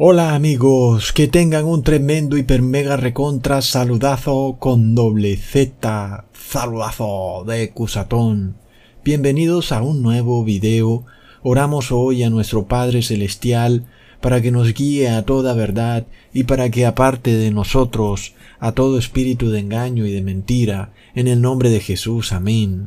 Hola amigos, que tengan un tremendo hiper mega recontra saludazo con doble Z, saludazo de Cusatón. Bienvenidos a un nuevo video. Oramos hoy a nuestro Padre Celestial para que nos guíe a toda verdad y para que aparte de nosotros a todo espíritu de engaño y de mentira, en el nombre de Jesús. Amén.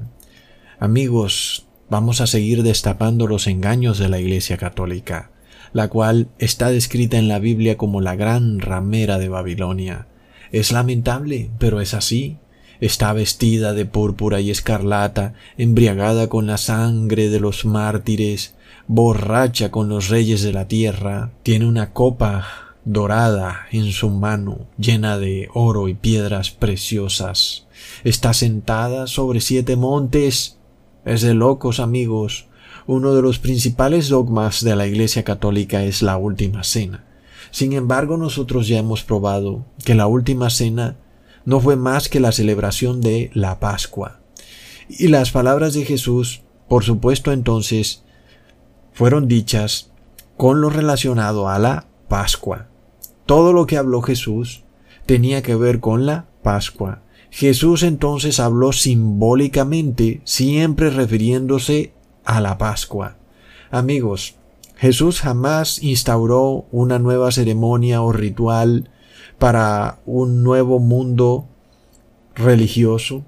Amigos, vamos a seguir destapando los engaños de la Iglesia Católica la cual está descrita en la Biblia como la gran ramera de Babilonia. Es lamentable, pero es así. Está vestida de púrpura y escarlata, embriagada con la sangre de los mártires, borracha con los reyes de la tierra, tiene una copa dorada en su mano, llena de oro y piedras preciosas. Está sentada sobre siete montes. Es de locos, amigos. Uno de los principales dogmas de la Iglesia Católica es la Última Cena. Sin embargo, nosotros ya hemos probado que la Última Cena no fue más que la celebración de la Pascua. Y las palabras de Jesús, por supuesto entonces, fueron dichas con lo relacionado a la Pascua. Todo lo que habló Jesús tenía que ver con la Pascua. Jesús entonces habló simbólicamente, siempre refiriéndose a la Pascua. Amigos, Jesús jamás instauró una nueva ceremonia o ritual para un nuevo mundo religioso,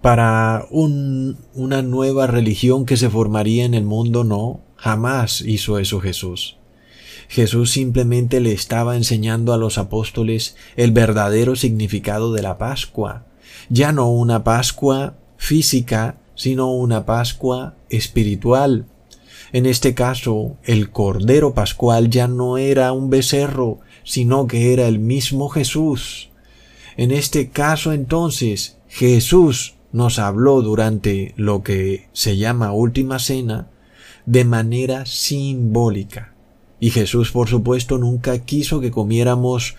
para una nueva religión que se formaría en el mundo, no, jamás hizo eso Jesús. Jesús simplemente le estaba enseñando a los apóstoles el verdadero significado de la Pascua, ya no una Pascua física, sino una Pascua espiritual. En este caso, el Cordero Pascual ya no era un becerro, sino que era el mismo Jesús. En este caso entonces, Jesús nos habló durante lo que se llama Última Cena de manera simbólica. Y Jesús, por supuesto, nunca quiso que comiéramos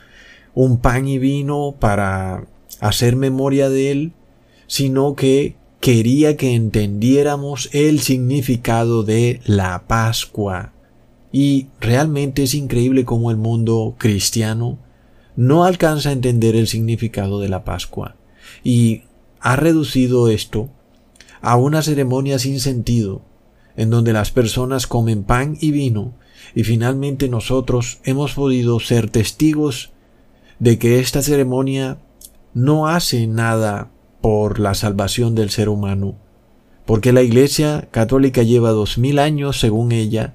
un pan y vino para hacer memoria de él, sino que quería que entendiéramos el significado de la Pascua. Y realmente es increíble cómo el mundo cristiano no alcanza a entender el significado de la Pascua y ha reducido esto a una ceremonia sin sentido, en donde las personas comen pan y vino, y finalmente nosotros hemos podido ser testigos de que esta ceremonia no hace nada por la salvación del ser humano, porque la Iglesia católica lleva dos mil años, según ella,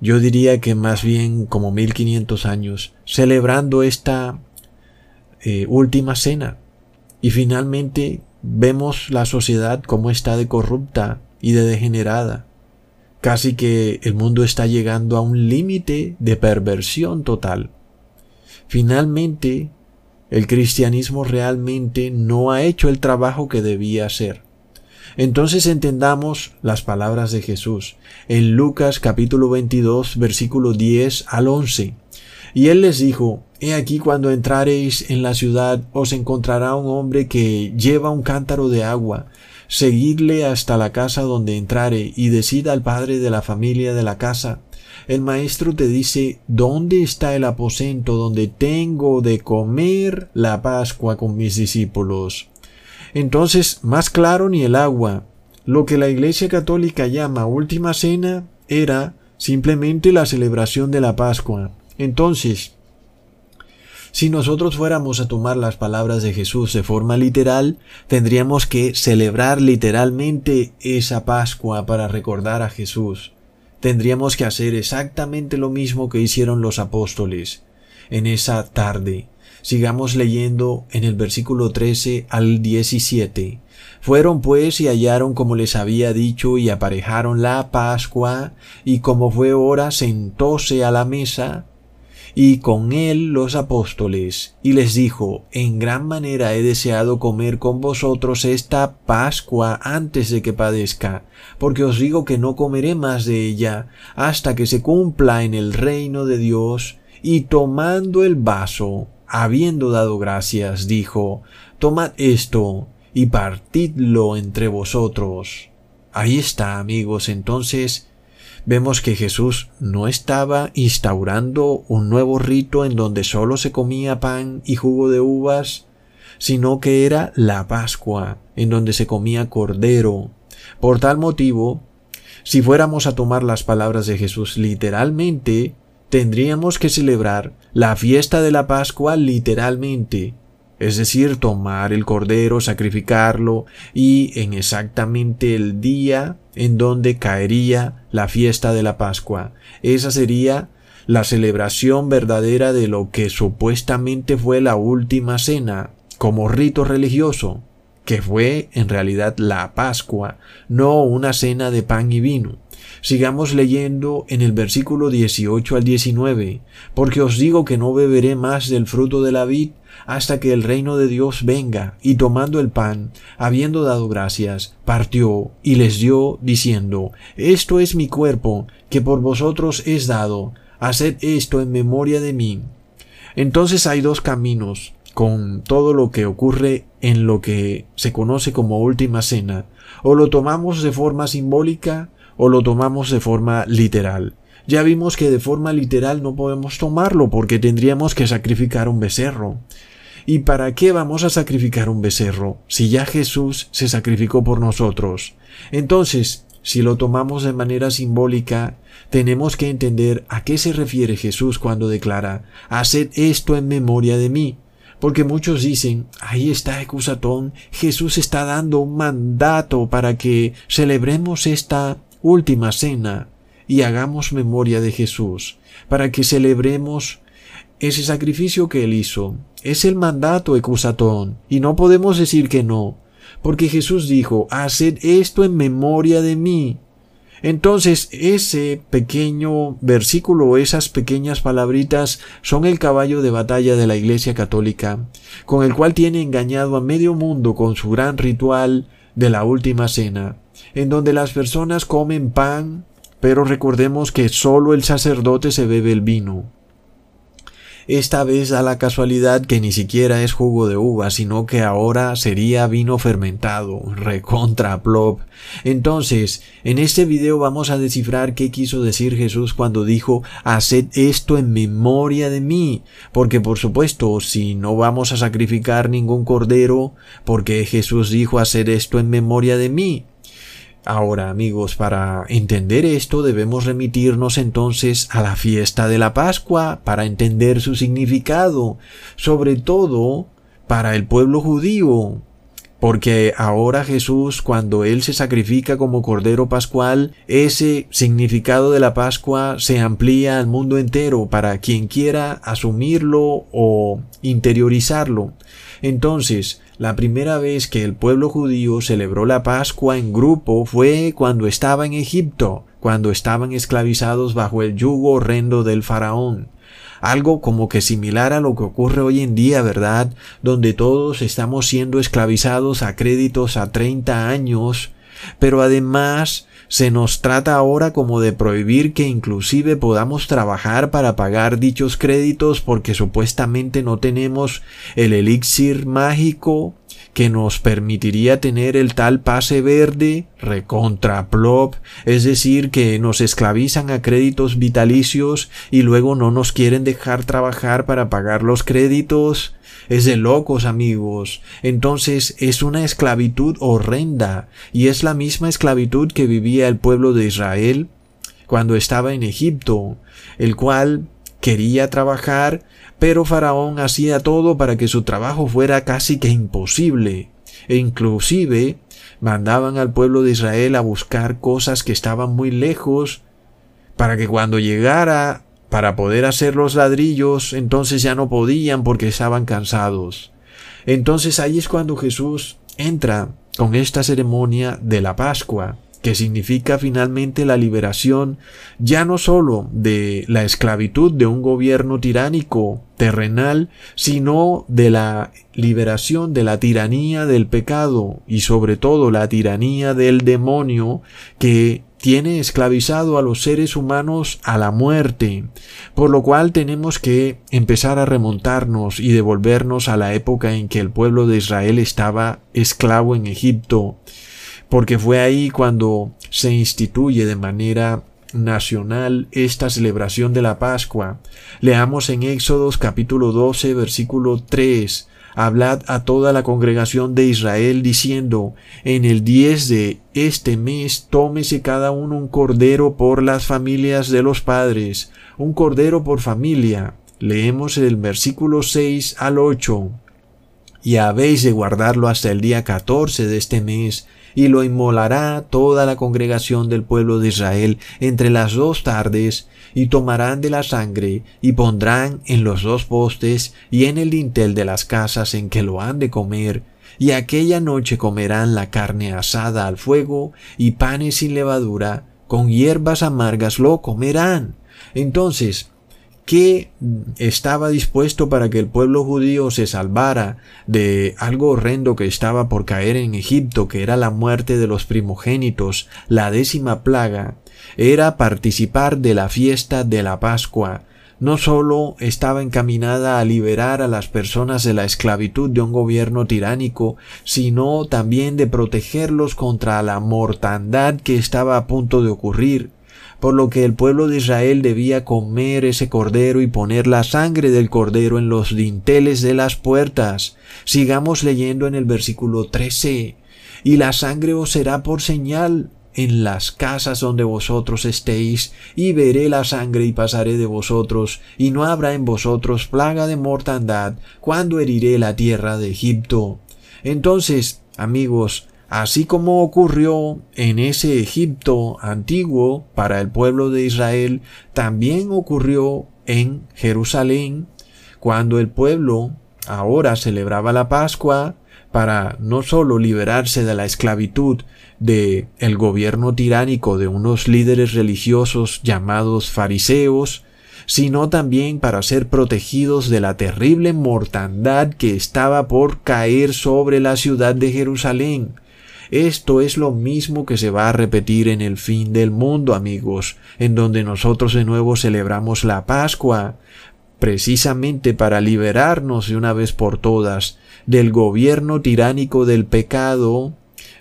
yo diría que más bien como mil quinientos años, celebrando esta eh, última cena. Y finalmente vemos la sociedad como está de corrupta y de degenerada. Casi que el mundo está llegando a un límite de perversión total. Finalmente, el cristianismo realmente no ha hecho el trabajo que debía hacer. Entonces entendamos las palabras de Jesús en Lucas capítulo 22 versículo 10 al 11. Y él les dijo, He aquí cuando entrareis en la ciudad os encontrará un hombre que lleva un cántaro de agua. Seguidle hasta la casa donde entrare y decida al padre de la familia de la casa el maestro te dice ¿Dónde está el aposento donde tengo de comer la Pascua con mis discípulos? Entonces, más claro ni el agua. Lo que la Iglesia Católica llama última cena era simplemente la celebración de la Pascua. Entonces, si nosotros fuéramos a tomar las palabras de Jesús de forma literal, tendríamos que celebrar literalmente esa Pascua para recordar a Jesús tendríamos que hacer exactamente lo mismo que hicieron los apóstoles en esa tarde. Sigamos leyendo en el versículo 13 al 17. Fueron pues y hallaron como les había dicho y aparejaron la Pascua y como fue hora sentóse a la mesa y con él los apóstoles, y les dijo, En gran manera he deseado comer con vosotros esta Pascua antes de que padezca, porque os digo que no comeré más de ella hasta que se cumpla en el reino de Dios. Y tomando el vaso, habiendo dado gracias, dijo, Tomad esto y partidlo entre vosotros. Ahí está, amigos, entonces vemos que Jesús no estaba instaurando un nuevo rito en donde solo se comía pan y jugo de uvas, sino que era la Pascua, en donde se comía cordero. Por tal motivo, si fuéramos a tomar las palabras de Jesús literalmente, tendríamos que celebrar la fiesta de la Pascua literalmente, es decir, tomar el cordero, sacrificarlo y en exactamente el día en donde caería la fiesta de la Pascua. Esa sería la celebración verdadera de lo que supuestamente fue la última cena como rito religioso, que fue en realidad la Pascua, no una cena de pan y vino. Sigamos leyendo en el versículo 18 al 19, porque os digo que no beberé más del fruto de la vid hasta que el reino de Dios venga, y tomando el pan, habiendo dado gracias, partió y les dio, diciendo, Esto es mi cuerpo, que por vosotros es dado, haced esto en memoria de mí. Entonces hay dos caminos con todo lo que ocurre en lo que se conoce como última cena, o lo tomamos de forma simbólica o lo tomamos de forma literal. Ya vimos que de forma literal no podemos tomarlo porque tendríamos que sacrificar un becerro. ¿Y para qué vamos a sacrificar un becerro si ya Jesús se sacrificó por nosotros? Entonces, si lo tomamos de manera simbólica, tenemos que entender a qué se refiere Jesús cuando declara, Haced esto en memoria de mí. Porque muchos dicen, ahí está Ecusatón, Jesús está dando un mandato para que celebremos esta última cena y hagamos memoria de Jesús, para que celebremos ese sacrificio que Él hizo. Es el mandato Ecusatón, y no podemos decir que no, porque Jesús dijo, haced esto en memoria de mí. Entonces, ese pequeño versículo, esas pequeñas palabritas, son el caballo de batalla de la Iglesia Católica, con el cual tiene engañado a medio mundo con su gran ritual de la última cena, en donde las personas comen pan, pero recordemos que solo el sacerdote se bebe el vino. Esta vez da la casualidad que ni siquiera es jugo de uva, sino que ahora sería vino fermentado, recontra plop. Entonces, en este video vamos a descifrar qué quiso decir Jesús cuando dijo, haced esto en memoria de mí, porque por supuesto, si no vamos a sacrificar ningún cordero, porque Jesús dijo hacer esto en memoria de mí, Ahora amigos, para entender esto debemos remitirnos entonces a la fiesta de la Pascua para entender su significado, sobre todo para el pueblo judío, porque ahora Jesús, cuando Él se sacrifica como Cordero Pascual, ese significado de la Pascua se amplía al mundo entero para quien quiera asumirlo o interiorizarlo. Entonces, la primera vez que el pueblo judío celebró la Pascua en grupo fue cuando estaba en Egipto, cuando estaban esclavizados bajo el yugo horrendo del faraón. Algo como que similar a lo que ocurre hoy en día, ¿verdad? Donde todos estamos siendo esclavizados a créditos a 30 años, pero además se nos trata ahora como de prohibir que inclusive podamos trabajar para pagar dichos créditos porque supuestamente no tenemos el elixir mágico que nos permitiría tener el tal pase verde recontra plop, es decir, que nos esclavizan a créditos vitalicios y luego no nos quieren dejar trabajar para pagar los créditos. Es de locos, amigos. Entonces es una esclavitud horrenda, y es la misma esclavitud que vivía el pueblo de Israel cuando estaba en Egipto, el cual quería trabajar, pero Faraón hacía todo para que su trabajo fuera casi que imposible, e inclusive mandaban al pueblo de Israel a buscar cosas que estaban muy lejos, para que cuando llegara para poder hacer los ladrillos, entonces ya no podían porque estaban cansados. Entonces ahí es cuando Jesús entra con esta ceremonia de la Pascua, que significa finalmente la liberación ya no sólo de la esclavitud de un gobierno tiránico terrenal, sino de la liberación de la tiranía del pecado y sobre todo la tiranía del demonio que tiene esclavizado a los seres humanos a la muerte, por lo cual tenemos que empezar a remontarnos y devolvernos a la época en que el pueblo de Israel estaba esclavo en Egipto, porque fue ahí cuando se instituye de manera nacional esta celebración de la Pascua. Leamos en Éxodos capítulo 12 versículo 3. Hablad a toda la congregación de Israel diciendo, en el 10 de este mes tómese cada uno un cordero por las familias de los padres, un cordero por familia. Leemos el versículo 6 al 8. Y habéis de guardarlo hasta el día 14 de este mes, y lo inmolará toda la congregación del pueblo de Israel entre las dos tardes, y tomarán de la sangre, y pondrán en los dos postes y en el dintel de las casas en que lo han de comer, y aquella noche comerán la carne asada al fuego, y panes sin levadura, con hierbas amargas lo comerán. Entonces, ¿qué estaba dispuesto para que el pueblo judío se salvara de algo horrendo que estaba por caer en Egipto, que era la muerte de los primogénitos, la décima plaga, era participar de la fiesta de la Pascua. No sólo estaba encaminada a liberar a las personas de la esclavitud de un gobierno tiránico, sino también de protegerlos contra la mortandad que estaba a punto de ocurrir por lo que el pueblo de Israel debía comer ese cordero y poner la sangre del cordero en los dinteles de las puertas. Sigamos leyendo en el versículo 13. Y la sangre os será por señal en las casas donde vosotros estéis, y veré la sangre y pasaré de vosotros, y no habrá en vosotros plaga de mortandad cuando heriré la tierra de Egipto. Entonces, amigos, así como ocurrió en ese Egipto antiguo para el pueblo de Israel, también ocurrió en Jerusalén, cuando el pueblo ahora celebraba la Pascua para no sólo liberarse de la esclavitud de el gobierno tiránico de unos líderes religiosos llamados fariseos, sino también para ser protegidos de la terrible mortandad que estaba por caer sobre la ciudad de Jerusalén. Esto es lo mismo que se va a repetir en el fin del mundo, amigos, en donde nosotros de nuevo celebramos la Pascua, precisamente para liberarnos de una vez por todas del gobierno tiránico del pecado,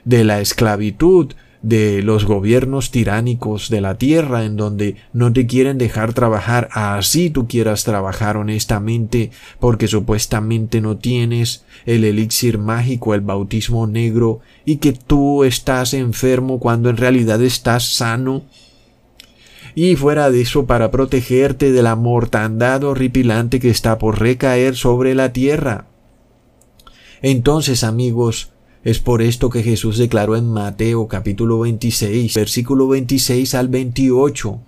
de la esclavitud, de los gobiernos tiránicos de la tierra en donde no te quieren dejar trabajar así tú quieras trabajar honestamente porque supuestamente no tienes el elixir mágico, el bautismo negro y que tú estás enfermo cuando en realidad estás sano y fuera de eso para protegerte de la mortandad horripilante que está por recaer sobre la tierra. Entonces, amigos, es por esto que Jesús declaró en Mateo capítulo 26, versículo 26 al 28,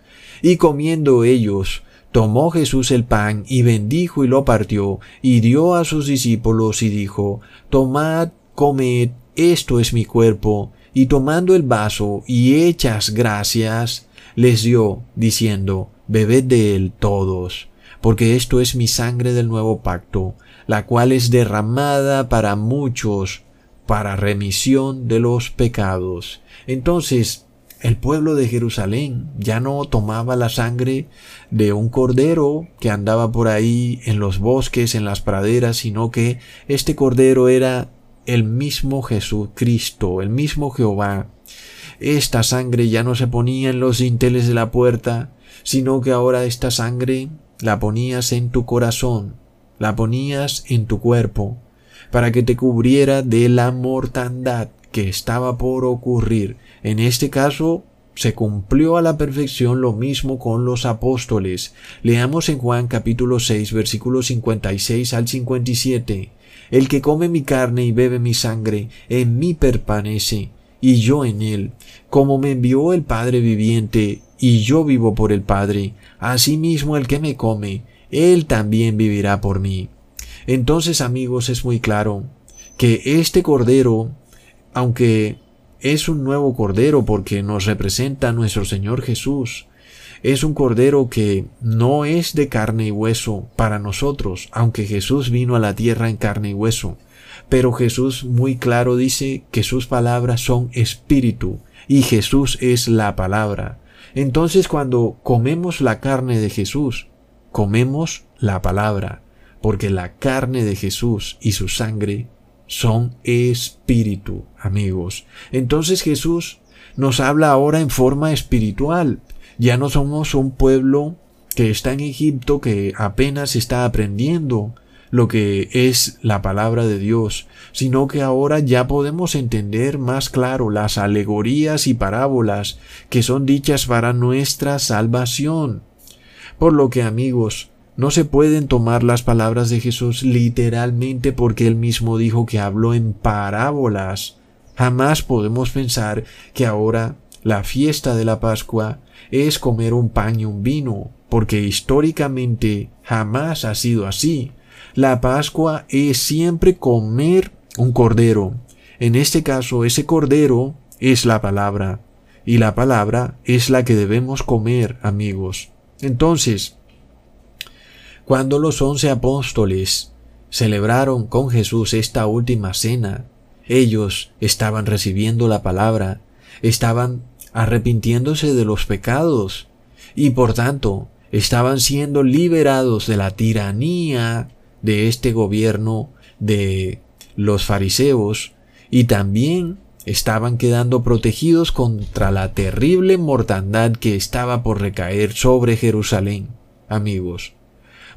y comiendo ellos, tomó Jesús el pan y bendijo y lo partió, y dio a sus discípulos y dijo, Tomad, comed, esto es mi cuerpo, y tomando el vaso y hechas gracias, les dio, diciendo, Bebed de él todos, porque esto es mi sangre del nuevo pacto, la cual es derramada para muchos para remisión de los pecados. Entonces, el pueblo de Jerusalén ya no tomaba la sangre de un cordero que andaba por ahí en los bosques, en las praderas, sino que este cordero era el mismo Jesucristo, el mismo Jehová. Esta sangre ya no se ponía en los dinteles de la puerta, sino que ahora esta sangre la ponías en tu corazón, la ponías en tu cuerpo, para que te cubriera de la mortandad que estaba por ocurrir. En este caso, se cumplió a la perfección lo mismo con los apóstoles. Leamos en Juan capítulo 6 versículos 56 al 57. El que come mi carne y bebe mi sangre, en mí permanece, y yo en él. Como me envió el Padre viviente, y yo vivo por el Padre, asimismo el que me come, él también vivirá por mí. Entonces, amigos, es muy claro que este Cordero, aunque es un nuevo Cordero porque nos representa a nuestro Señor Jesús, es un Cordero que no es de carne y hueso para nosotros, aunque Jesús vino a la tierra en carne y hueso. Pero Jesús muy claro dice que sus palabras son espíritu y Jesús es la palabra. Entonces cuando comemos la carne de Jesús, comemos la palabra porque la carne de Jesús y su sangre son espíritu, amigos. Entonces Jesús nos habla ahora en forma espiritual. Ya no somos un pueblo que está en Egipto que apenas está aprendiendo lo que es la palabra de Dios, sino que ahora ya podemos entender más claro las alegorías y parábolas que son dichas para nuestra salvación. Por lo que amigos, no se pueden tomar las palabras de Jesús literalmente porque él mismo dijo que habló en parábolas. Jamás podemos pensar que ahora la fiesta de la Pascua es comer un pan y un vino, porque históricamente jamás ha sido así. La Pascua es siempre comer un cordero. En este caso, ese cordero es la palabra. Y la palabra es la que debemos comer, amigos. Entonces, cuando los once apóstoles celebraron con Jesús esta última cena, ellos estaban recibiendo la palabra, estaban arrepintiéndose de los pecados y por tanto estaban siendo liberados de la tiranía de este gobierno de los fariseos y también estaban quedando protegidos contra la terrible mortandad que estaba por recaer sobre Jerusalén, amigos.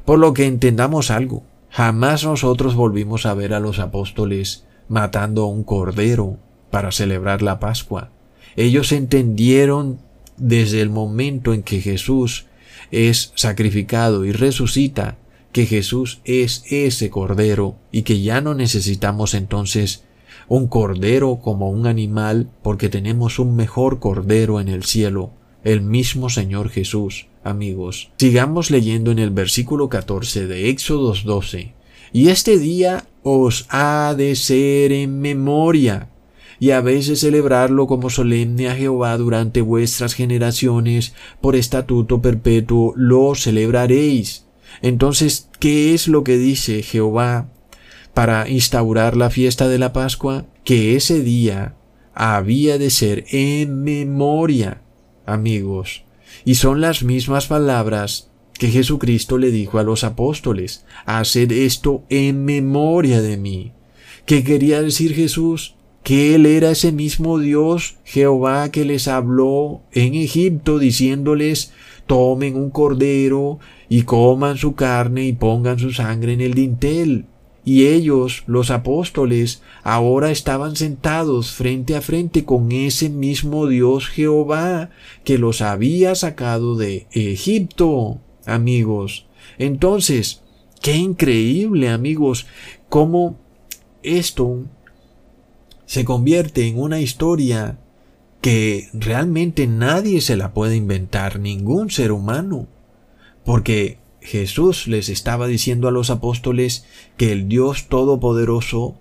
Por lo que entendamos algo, jamás nosotros volvimos a ver a los apóstoles matando a un cordero para celebrar la Pascua. Ellos entendieron desde el momento en que Jesús es sacrificado y resucita que Jesús es ese cordero y que ya no necesitamos entonces un cordero como un animal porque tenemos un mejor cordero en el cielo, el mismo Señor Jesús, amigos. Sigamos leyendo en el versículo 14 de Éxodos 12. Y este día os ha de ser en memoria, y habéis de celebrarlo como solemne a Jehová durante vuestras generaciones, por estatuto perpetuo lo celebraréis. Entonces, ¿qué es lo que dice Jehová para instaurar la fiesta de la Pascua? Que ese día había de ser en memoria, amigos. Y son las mismas palabras que Jesucristo le dijo a los apóstoles, haced esto en memoria de mí. ¿Qué quería decir Jesús? Que Él era ese mismo Dios, Jehová, que les habló en Egipto diciéndoles, tomen un cordero y coman su carne y pongan su sangre en el dintel. Y ellos, los apóstoles, ahora estaban sentados frente a frente con ese mismo Dios Jehová que los había sacado de Egipto, amigos. Entonces, qué increíble, amigos, cómo esto se convierte en una historia que realmente nadie se la puede inventar, ningún ser humano porque Jesús les estaba diciendo a los apóstoles que el Dios Todopoderoso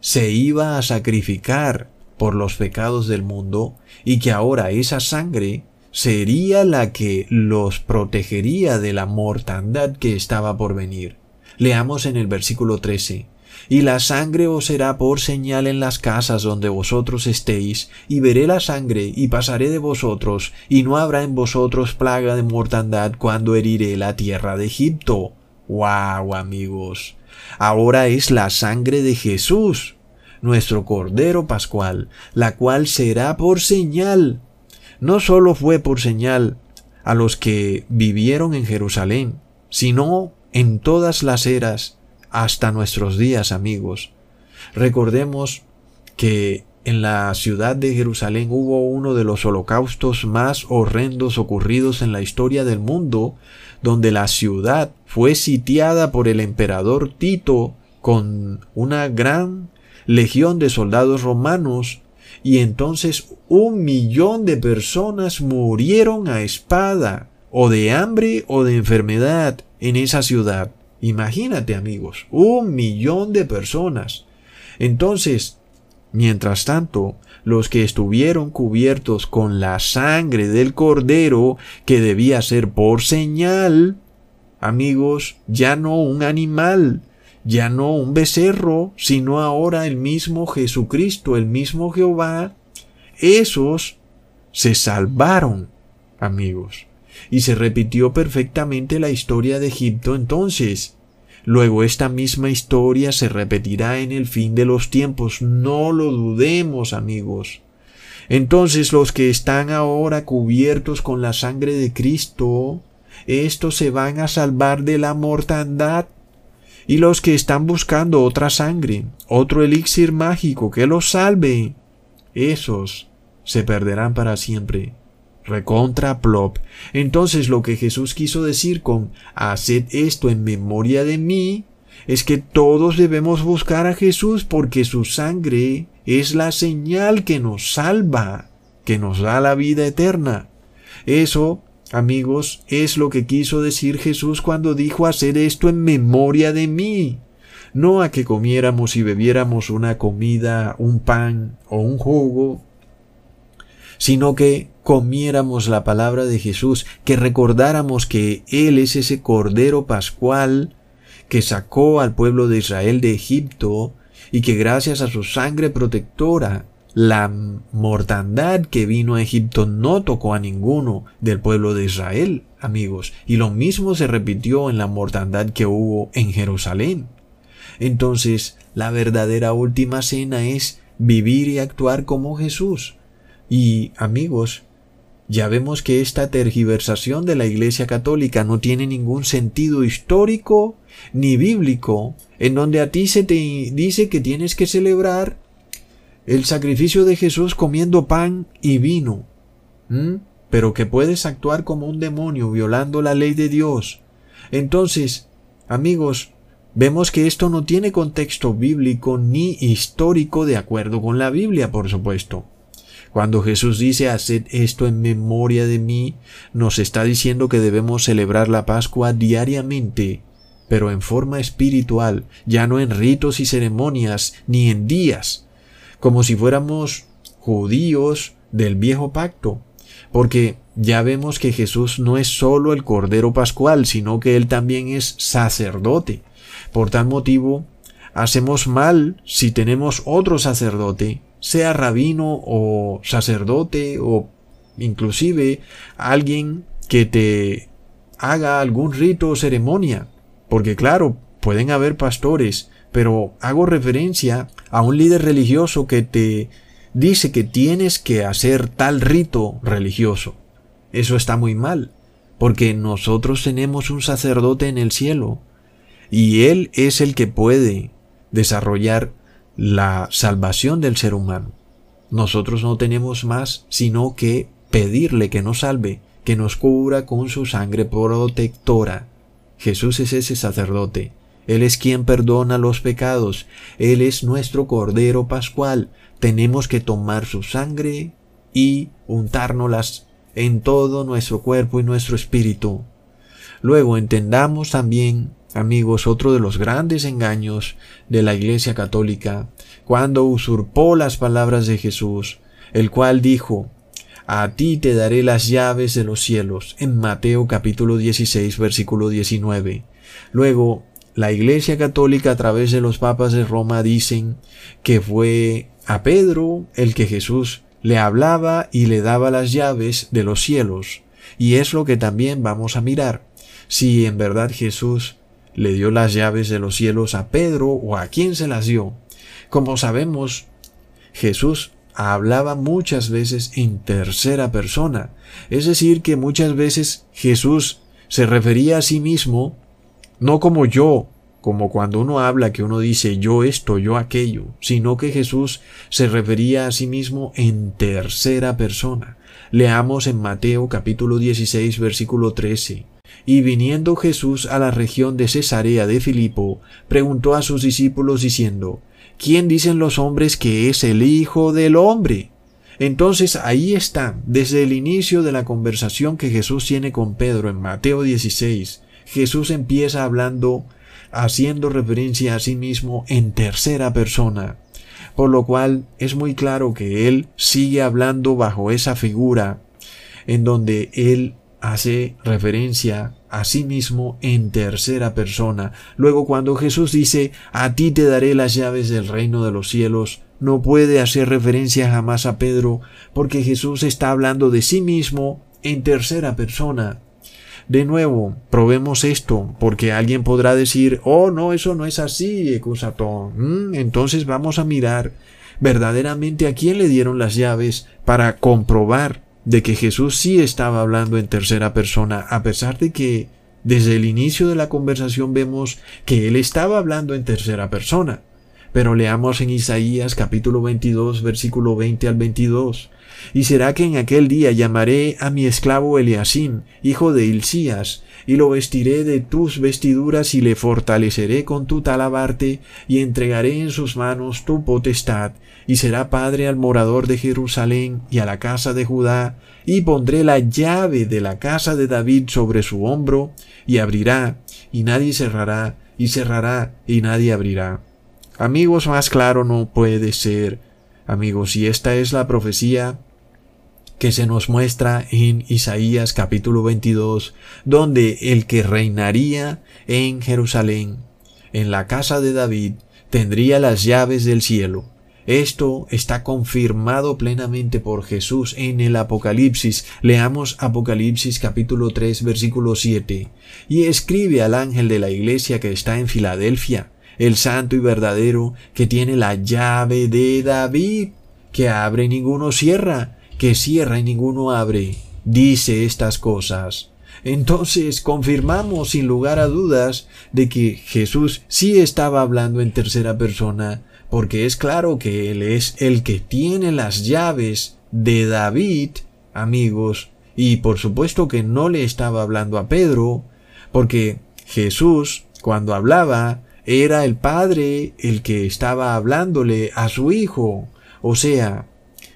se iba a sacrificar por los pecados del mundo y que ahora esa sangre sería la que los protegería de la mortandad que estaba por venir. Leamos en el versículo 13 y la sangre os será por señal en las casas donde vosotros estéis, y veré la sangre, y pasaré de vosotros, y no habrá en vosotros plaga de mortandad cuando heriré la tierra de Egipto. ¡Wow, amigos! Ahora es la sangre de Jesús, nuestro Cordero Pascual, la cual será por señal. No sólo fue por señal a los que vivieron en Jerusalén, sino en todas las eras hasta nuestros días, amigos. Recordemos que en la ciudad de Jerusalén hubo uno de los holocaustos más horrendos ocurridos en la historia del mundo, donde la ciudad fue sitiada por el emperador Tito con una gran legión de soldados romanos y entonces un millón de personas murieron a espada o de hambre o de enfermedad en esa ciudad. Imagínate amigos, un millón de personas. Entonces, mientras tanto, los que estuvieron cubiertos con la sangre del cordero, que debía ser por señal, amigos, ya no un animal, ya no un becerro, sino ahora el mismo Jesucristo, el mismo Jehová, esos se salvaron, amigos y se repitió perfectamente la historia de Egipto entonces. Luego esta misma historia se repetirá en el fin de los tiempos, no lo dudemos amigos. Entonces los que están ahora cubiertos con la sangre de Cristo, estos se van a salvar de la mortandad. Y los que están buscando otra sangre, otro elixir mágico que los salve, esos se perderán para siempre. Recontra plop. Entonces lo que Jesús quiso decir con haced esto en memoria de mí es que todos debemos buscar a Jesús porque su sangre es la señal que nos salva, que nos da la vida eterna. Eso, amigos, es lo que quiso decir Jesús cuando dijo hacer esto en memoria de mí. No a que comiéramos y bebiéramos una comida, un pan o un jugo, sino que comiéramos la palabra de Jesús, que recordáramos que Él es ese Cordero Pascual que sacó al pueblo de Israel de Egipto y que gracias a su sangre protectora la mortandad que vino a Egipto no tocó a ninguno del pueblo de Israel, amigos, y lo mismo se repitió en la mortandad que hubo en Jerusalén. Entonces, la verdadera última cena es vivir y actuar como Jesús. Y, amigos, ya vemos que esta tergiversación de la Iglesia Católica no tiene ningún sentido histórico ni bíblico, en donde a ti se te dice que tienes que celebrar el sacrificio de Jesús comiendo pan y vino, pero que puedes actuar como un demonio violando la ley de Dios. Entonces, amigos, vemos que esto no tiene contexto bíblico ni histórico de acuerdo con la Biblia, por supuesto. Cuando Jesús dice haced esto en memoria de mí, nos está diciendo que debemos celebrar la Pascua diariamente, pero en forma espiritual, ya no en ritos y ceremonias, ni en días, como si fuéramos judíos del viejo pacto, porque ya vemos que Jesús no es solo el Cordero Pascual, sino que Él también es sacerdote. Por tal motivo, hacemos mal si tenemos otro sacerdote sea rabino o sacerdote o inclusive alguien que te haga algún rito o ceremonia. Porque claro, pueden haber pastores, pero hago referencia a un líder religioso que te dice que tienes que hacer tal rito religioso. Eso está muy mal, porque nosotros tenemos un sacerdote en el cielo, y él es el que puede desarrollar la salvación del ser humano. Nosotros no tenemos más sino que pedirle que nos salve, que nos cubra con su sangre protectora. Jesús es ese sacerdote. Él es quien perdona los pecados. Él es nuestro Cordero Pascual. Tenemos que tomar su sangre y untárnoslas en todo nuestro cuerpo y nuestro espíritu. Luego entendamos también Amigos, otro de los grandes engaños de la Iglesia Católica, cuando usurpó las palabras de Jesús, el cual dijo, A ti te daré las llaves de los cielos, en Mateo capítulo 16, versículo 19. Luego, la Iglesia Católica a través de los papas de Roma dicen que fue a Pedro el que Jesús le hablaba y le daba las llaves de los cielos. Y es lo que también vamos a mirar. Si en verdad Jesús le dio las llaves de los cielos a Pedro o a quién se las dio. Como sabemos, Jesús hablaba muchas veces en tercera persona, es decir, que muchas veces Jesús se refería a sí mismo no como yo, como cuando uno habla que uno dice yo esto, yo aquello, sino que Jesús se refería a sí mismo en tercera persona. Leamos en Mateo capítulo 16 versículo 13. Y viniendo Jesús a la región de Cesarea de Filipo, preguntó a sus discípulos diciendo, ¿quién dicen los hombres que es el Hijo del Hombre? Entonces ahí está, desde el inicio de la conversación que Jesús tiene con Pedro en Mateo 16, Jesús empieza hablando, haciendo referencia a sí mismo en tercera persona, por lo cual es muy claro que Él sigue hablando bajo esa figura en donde Él hace referencia a sí mismo en tercera persona. Luego cuando Jesús dice, a ti te daré las llaves del reino de los cielos, no puede hacer referencia jamás a Pedro, porque Jesús está hablando de sí mismo en tercera persona. De nuevo, probemos esto, porque alguien podrá decir, oh, no, eso no es así, Ecusatón. Mm, entonces vamos a mirar verdaderamente a quién le dieron las llaves para comprobar de que Jesús sí estaba hablando en tercera persona, a pesar de que desde el inicio de la conversación vemos que él estaba hablando en tercera persona. Pero leamos en Isaías capítulo 22 versículo 20 al 22. Y será que en aquel día llamaré a mi esclavo Eliasim, hijo de Hilcías, y lo vestiré de tus vestiduras y le fortaleceré con tu talabarte, y entregaré en sus manos tu potestad, y será padre al morador de Jerusalén y a la casa de Judá, y pondré la llave de la casa de David sobre su hombro, y abrirá, y nadie cerrará, y cerrará, y nadie abrirá. Amigos, más claro no puede ser. Amigos, y esta es la profecía que se nos muestra en Isaías capítulo 22, donde el que reinaría en Jerusalén, en la casa de David, tendría las llaves del cielo. Esto está confirmado plenamente por Jesús en el Apocalipsis. Leamos Apocalipsis capítulo 3 versículo 7. Y escribe al ángel de la iglesia que está en Filadelfia, el santo y verdadero, que tiene la llave de David, que abre y ninguno cierra, que cierra y ninguno abre, dice estas cosas. Entonces confirmamos sin lugar a dudas de que Jesús sí estaba hablando en tercera persona, porque es claro que Él es el que tiene las llaves de David, amigos, y por supuesto que no le estaba hablando a Pedro, porque Jesús, cuando hablaba, era el Padre el que estaba hablándole a su Hijo. O sea,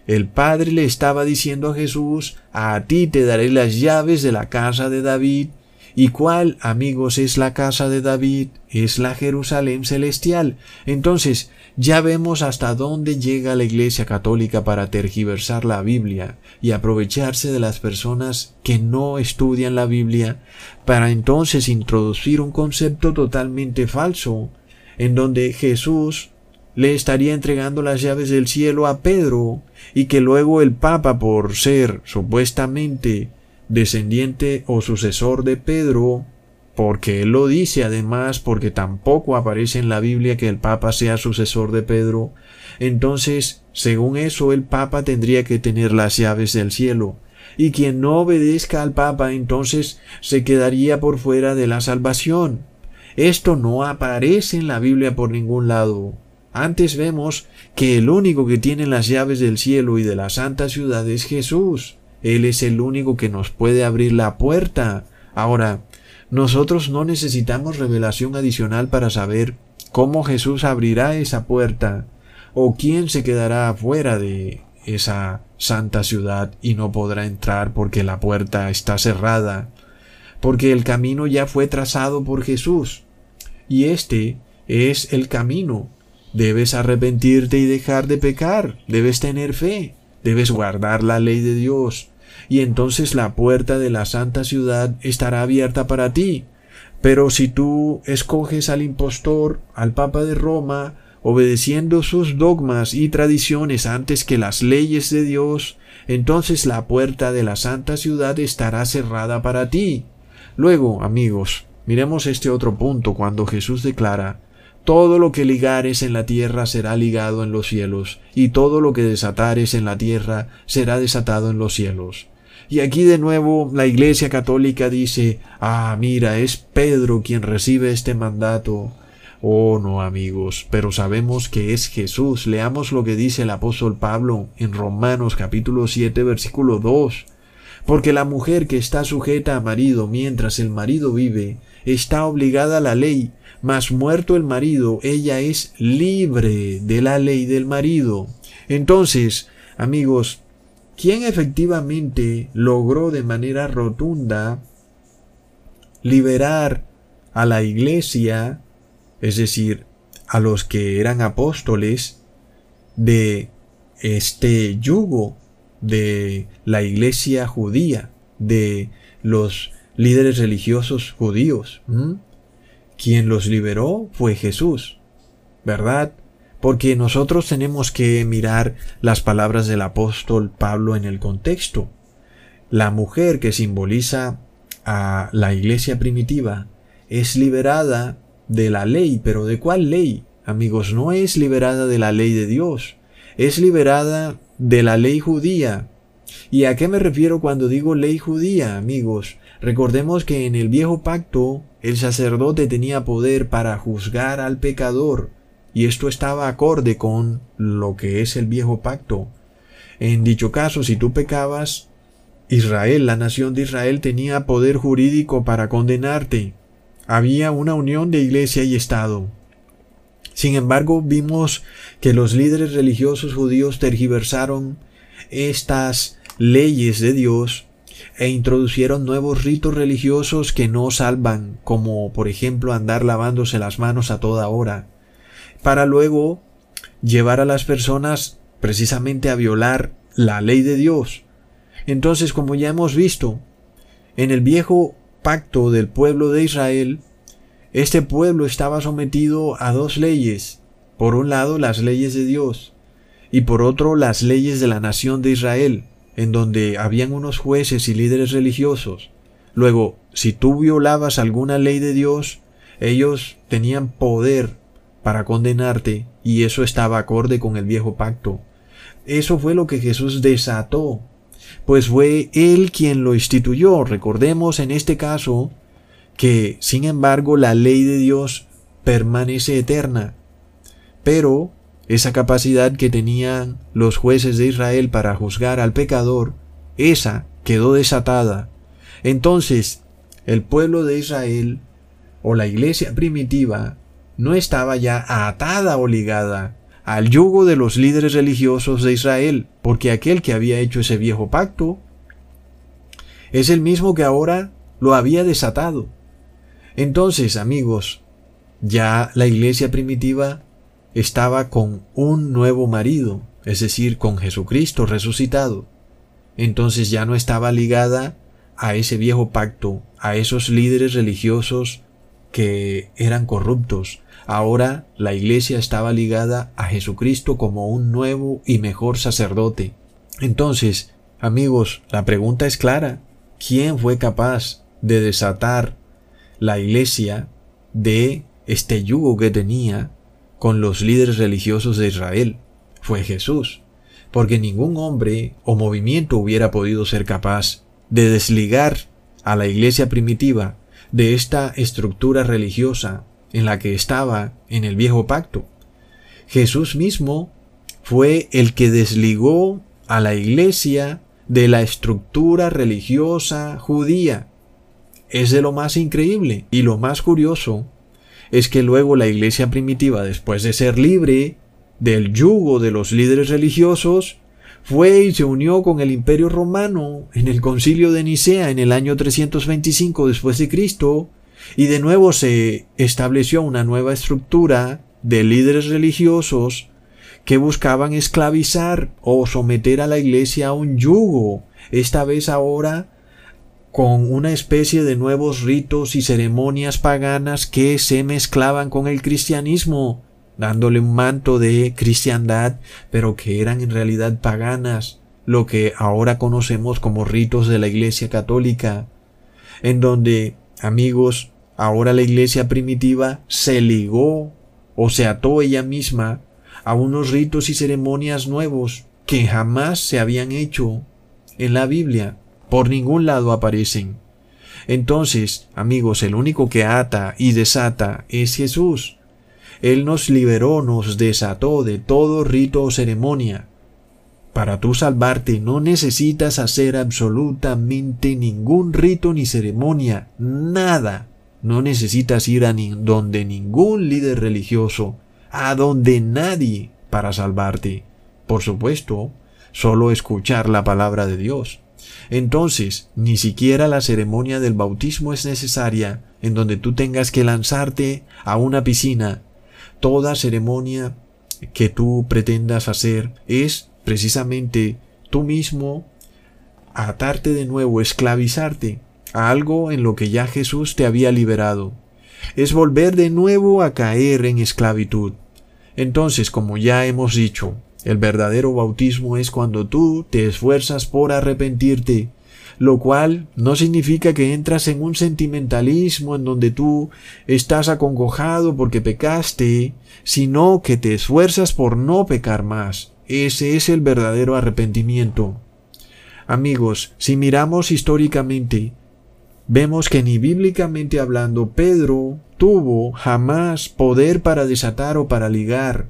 el Padre le estaba diciendo a Jesús, a ti te daré las llaves de la casa de David. ¿Y cuál, amigos, es la casa de David? Es la Jerusalén celestial. Entonces, ya vemos hasta dónde llega la Iglesia Católica para tergiversar la Biblia y aprovecharse de las personas que no estudian la Biblia para entonces introducir un concepto totalmente falso, en donde Jesús le estaría entregando las llaves del cielo a Pedro y que luego el Papa, por ser supuestamente descendiente o sucesor de Pedro, porque él lo dice además, porque tampoco aparece en la Biblia que el Papa sea sucesor de Pedro, entonces, según eso, el Papa tendría que tener las llaves del cielo, y quien no obedezca al Papa entonces se quedaría por fuera de la salvación. Esto no aparece en la Biblia por ningún lado. Antes vemos que el único que tiene las llaves del cielo y de la santa ciudad es Jesús. Él es el único que nos puede abrir la puerta. Ahora, nosotros no necesitamos revelación adicional para saber cómo Jesús abrirá esa puerta o quién se quedará afuera de esa santa ciudad y no podrá entrar porque la puerta está cerrada, porque el camino ya fue trazado por Jesús. Y este es el camino Debes arrepentirte y dejar de pecar, debes tener fe, debes guardar la ley de Dios, y entonces la puerta de la santa ciudad estará abierta para ti. Pero si tú escoges al impostor, al Papa de Roma, obedeciendo sus dogmas y tradiciones antes que las leyes de Dios, entonces la puerta de la santa ciudad estará cerrada para ti. Luego, amigos, miremos este otro punto cuando Jesús declara todo lo que ligares en la tierra será ligado en los cielos, y todo lo que desatares en la tierra será desatado en los cielos. Y aquí de nuevo la Iglesia Católica dice, ah, mira, es Pedro quien recibe este mandato. Oh, no, amigos, pero sabemos que es Jesús. Leamos lo que dice el apóstol Pablo en Romanos capítulo 7 versículo 2. Porque la mujer que está sujeta a marido mientras el marido vive, está obligada a la ley, mas muerto el marido, ella es libre de la ley del marido. Entonces, amigos, ¿quién efectivamente logró de manera rotunda liberar a la iglesia, es decir, a los que eran apóstoles, de este yugo de la iglesia judía, de los líderes religiosos judíos? Quien los liberó fue Jesús, ¿verdad? Porque nosotros tenemos que mirar las palabras del apóstol Pablo en el contexto. La mujer que simboliza a la iglesia primitiva es liberada de la ley, pero ¿de cuál ley? Amigos, no es liberada de la ley de Dios, es liberada de la ley judía. ¿Y a qué me refiero cuando digo ley judía, amigos? Recordemos que en el viejo pacto el sacerdote tenía poder para juzgar al pecador, y esto estaba acorde con lo que es el viejo pacto. En dicho caso, si tú pecabas, Israel, la nación de Israel, tenía poder jurídico para condenarte. Había una unión de iglesia y Estado. Sin embargo, vimos que los líderes religiosos judíos tergiversaron estas leyes de Dios e introducieron nuevos ritos religiosos que no salvan, como por ejemplo andar lavándose las manos a toda hora, para luego llevar a las personas precisamente a violar la ley de Dios. Entonces, como ya hemos visto, en el viejo pacto del pueblo de Israel, este pueblo estaba sometido a dos leyes. Por un lado, las leyes de Dios, y por otro, las leyes de la nación de Israel en donde habían unos jueces y líderes religiosos. Luego, si tú violabas alguna ley de Dios, ellos tenían poder para condenarte y eso estaba acorde con el viejo pacto. Eso fue lo que Jesús desató, pues fue Él quien lo instituyó. Recordemos en este caso que, sin embargo, la ley de Dios permanece eterna, pero esa capacidad que tenían los jueces de Israel para juzgar al pecador, esa quedó desatada. Entonces, el pueblo de Israel, o la iglesia primitiva, no estaba ya atada o ligada al yugo de los líderes religiosos de Israel, porque aquel que había hecho ese viejo pacto es el mismo que ahora lo había desatado. Entonces, amigos, ya la iglesia primitiva estaba con un nuevo marido, es decir, con Jesucristo resucitado. Entonces ya no estaba ligada a ese viejo pacto, a esos líderes religiosos que eran corruptos. Ahora la iglesia estaba ligada a Jesucristo como un nuevo y mejor sacerdote. Entonces, amigos, la pregunta es clara. ¿Quién fue capaz de desatar la iglesia de este yugo que tenía con los líderes religiosos de Israel fue Jesús, porque ningún hombre o movimiento hubiera podido ser capaz de desligar a la iglesia primitiva de esta estructura religiosa en la que estaba en el viejo pacto. Jesús mismo fue el que desligó a la iglesia de la estructura religiosa judía. Es de lo más increíble y lo más curioso es que luego la iglesia primitiva, después de ser libre del yugo de los líderes religiosos, fue y se unió con el imperio romano en el concilio de Nicea en el año 325 después de Cristo, y de nuevo se estableció una nueva estructura de líderes religiosos que buscaban esclavizar o someter a la iglesia a un yugo, esta vez ahora con una especie de nuevos ritos y ceremonias paganas que se mezclaban con el cristianismo, dándole un manto de cristiandad, pero que eran en realidad paganas, lo que ahora conocemos como ritos de la Iglesia Católica, en donde, amigos, ahora la Iglesia primitiva se ligó o se ató ella misma a unos ritos y ceremonias nuevos que jamás se habían hecho en la Biblia por ningún lado aparecen. Entonces, amigos, el único que ata y desata es Jesús. Él nos liberó, nos desató de todo rito o ceremonia. Para tú salvarte no necesitas hacer absolutamente ningún rito ni ceremonia, nada. No necesitas ir a donde ningún líder religioso, a donde nadie para salvarte. Por supuesto, solo escuchar la palabra de Dios. Entonces, ni siquiera la ceremonia del bautismo es necesaria en donde tú tengas que lanzarte a una piscina. Toda ceremonia que tú pretendas hacer es precisamente tú mismo atarte de nuevo, esclavizarte a algo en lo que ya Jesús te había liberado. Es volver de nuevo a caer en esclavitud. Entonces, como ya hemos dicho, el verdadero bautismo es cuando tú te esfuerzas por arrepentirte, lo cual no significa que entras en un sentimentalismo en donde tú estás acongojado porque pecaste, sino que te esfuerzas por no pecar más. Ese es el verdadero arrepentimiento. Amigos, si miramos históricamente, vemos que ni bíblicamente hablando Pedro tuvo jamás poder para desatar o para ligar.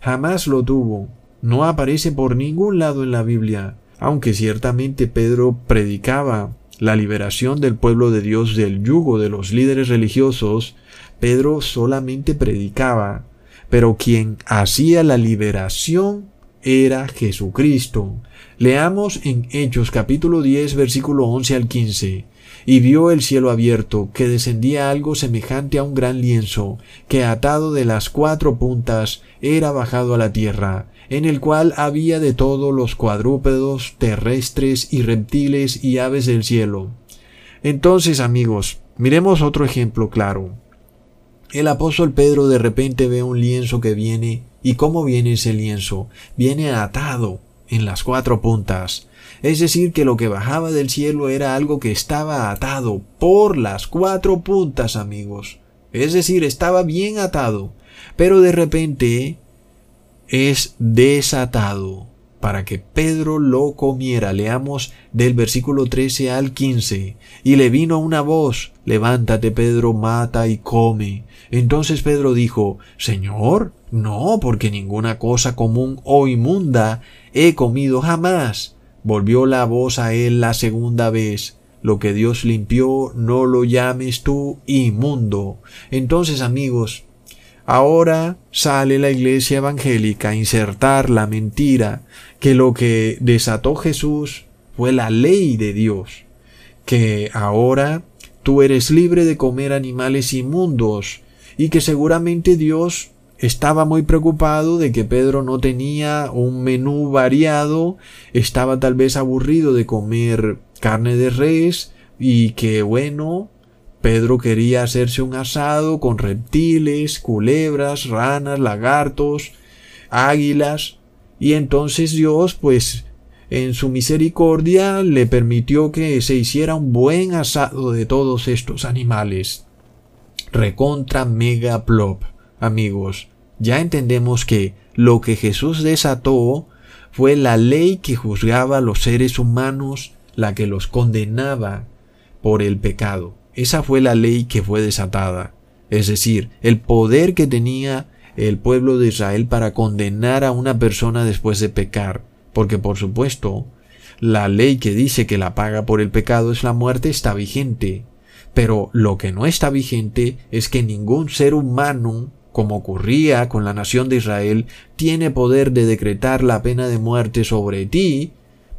Jamás lo tuvo. No aparece por ningún lado en la Biblia, aunque ciertamente Pedro predicaba la liberación del pueblo de Dios del yugo de los líderes religiosos, Pedro solamente predicaba, pero quien hacía la liberación era Jesucristo. Leamos en Hechos capítulo 10 versículo 11 al 15. Y vio el cielo abierto, que descendía algo semejante a un gran lienzo, que atado de las cuatro puntas era bajado a la tierra, en el cual había de todos los cuadrúpedos terrestres y reptiles y aves del cielo. Entonces, amigos, miremos otro ejemplo claro. El apóstol Pedro de repente ve un lienzo que viene, ¿y cómo viene ese lienzo? Viene atado en las cuatro puntas. Es decir, que lo que bajaba del cielo era algo que estaba atado por las cuatro puntas, amigos. Es decir, estaba bien atado. Pero de repente es desatado para que Pedro lo comiera. Leamos del versículo 13 al 15. Y le vino una voz, levántate Pedro, mata y come. Entonces Pedro dijo, Señor, no, porque ninguna cosa común o inmunda he comido jamás. Volvió la voz a él la segunda vez. Lo que Dios limpió, no lo llames tú inmundo. Entonces, amigos, Ahora sale la iglesia evangélica a insertar la mentira que lo que desató Jesús fue la ley de Dios, que ahora tú eres libre de comer animales inmundos y que seguramente Dios estaba muy preocupado de que Pedro no tenía un menú variado, estaba tal vez aburrido de comer carne de res y que bueno, Pedro quería hacerse un asado con reptiles, culebras, ranas, lagartos, águilas, y entonces Dios, pues, en su misericordia le permitió que se hiciera un buen asado de todos estos animales. Recontra mega plop, amigos. Ya entendemos que lo que Jesús desató fue la ley que juzgaba a los seres humanos, la que los condenaba por el pecado. Esa fue la ley que fue desatada, es decir, el poder que tenía el pueblo de Israel para condenar a una persona después de pecar, porque por supuesto, la ley que dice que la paga por el pecado es la muerte está vigente, pero lo que no está vigente es que ningún ser humano, como ocurría con la nación de Israel, tiene poder de decretar la pena de muerte sobre ti,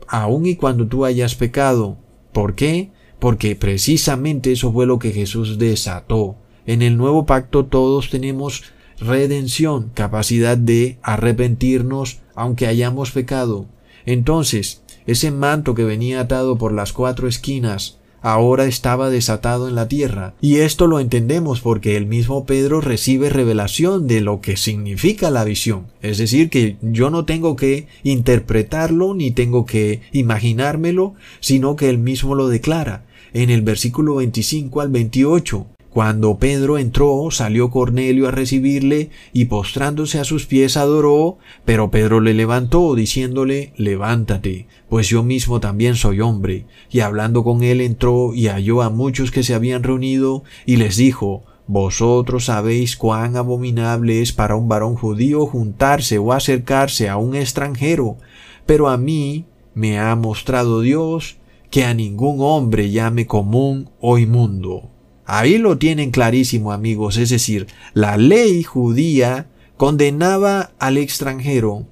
aun y cuando tú hayas pecado. ¿Por qué? Porque precisamente eso fue lo que Jesús desató. En el nuevo pacto todos tenemos redención, capacidad de arrepentirnos aunque hayamos pecado. Entonces, ese manto que venía atado por las cuatro esquinas ahora estaba desatado en la tierra. Y esto lo entendemos porque el mismo Pedro recibe revelación de lo que significa la visión. Es decir, que yo no tengo que interpretarlo ni tengo que imaginármelo, sino que él mismo lo declara en el versículo 25 al 28. Cuando Pedro entró, salió Cornelio a recibirle y postrándose a sus pies adoró, pero Pedro le levantó, diciéndole, levántate, pues yo mismo también soy hombre. Y hablando con él entró y halló a muchos que se habían reunido, y les dijo, vosotros sabéis cuán abominable es para un varón judío juntarse o acercarse a un extranjero, pero a mí me ha mostrado Dios que a ningún hombre llame común o inmundo. Ahí lo tienen clarísimo amigos, es decir, la ley judía condenaba al extranjero.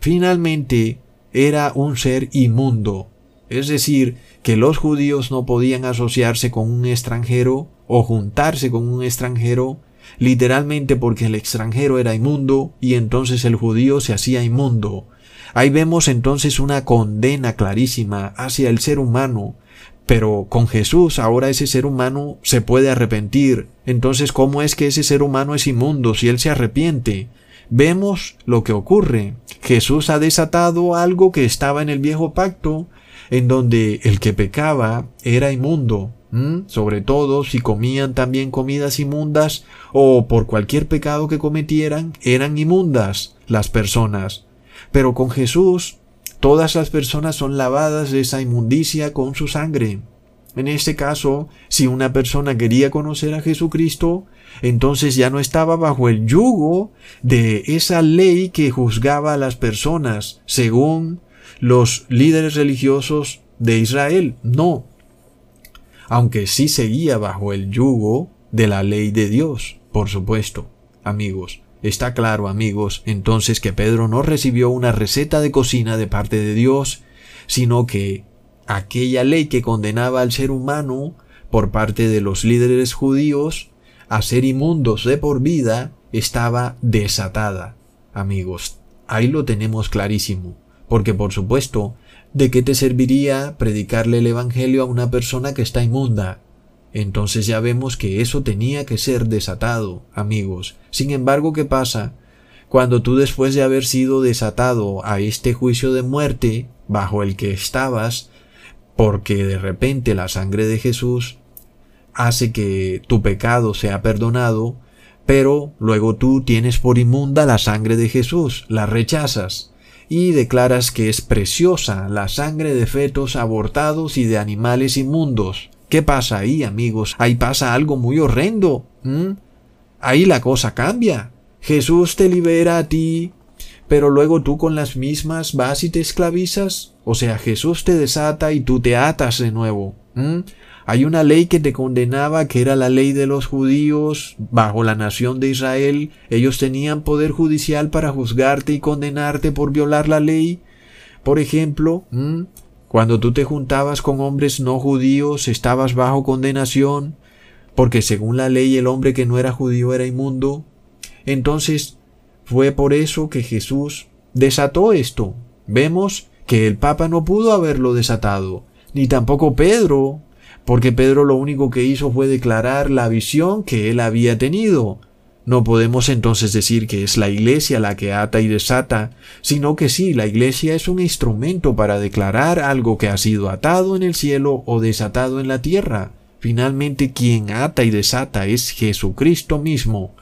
Finalmente era un ser inmundo, es decir, que los judíos no podían asociarse con un extranjero o juntarse con un extranjero, literalmente porque el extranjero era inmundo y entonces el judío se hacía inmundo. Ahí vemos entonces una condena clarísima hacia el ser humano, pero con Jesús ahora ese ser humano se puede arrepentir. Entonces, ¿cómo es que ese ser humano es inmundo si él se arrepiente? Vemos lo que ocurre. Jesús ha desatado algo que estaba en el viejo pacto, en donde el que pecaba era inmundo, sobre todo si comían también comidas inmundas o por cualquier pecado que cometieran, eran inmundas las personas. Pero con Jesús, todas las personas son lavadas de esa inmundicia con su sangre. En este caso, si una persona quería conocer a Jesucristo, entonces ya no estaba bajo el yugo de esa ley que juzgaba a las personas según los líderes religiosos de Israel. No. Aunque sí seguía bajo el yugo de la ley de Dios, por supuesto, amigos. Está claro, amigos, entonces que Pedro no recibió una receta de cocina de parte de Dios, sino que aquella ley que condenaba al ser humano por parte de los líderes judíos a ser inmundos de por vida estaba desatada. Amigos, ahí lo tenemos clarísimo, porque por supuesto, ¿de qué te serviría predicarle el Evangelio a una persona que está inmunda? Entonces ya vemos que eso tenía que ser desatado, amigos. Sin embargo, ¿qué pasa? Cuando tú después de haber sido desatado a este juicio de muerte bajo el que estabas, porque de repente la sangre de Jesús hace que tu pecado sea perdonado, pero luego tú tienes por inmunda la sangre de Jesús, la rechazas y declaras que es preciosa la sangre de fetos abortados y de animales inmundos. ¿Qué pasa ahí, amigos? Ahí pasa algo muy horrendo. Ahí la cosa cambia. Jesús te libera a ti pero luego tú con las mismas vas y te esclavizas. O sea, Jesús te desata y tú te atas de nuevo. Hay una ley que te condenaba, que era la ley de los judíos, bajo la nación de Israel. Ellos tenían poder judicial para juzgarte y condenarte por violar la ley. Por ejemplo, cuando tú te juntabas con hombres no judíos, estabas bajo condenación, porque según la ley el hombre que no era judío era inmundo. Entonces fue por eso que Jesús desató esto. Vemos que el Papa no pudo haberlo desatado, ni tampoco Pedro, porque Pedro lo único que hizo fue declarar la visión que él había tenido. No podemos entonces decir que es la Iglesia la que ata y desata, sino que sí, la Iglesia es un instrumento para declarar algo que ha sido atado en el cielo o desatado en la tierra. Finalmente quien ata y desata es Jesucristo mismo.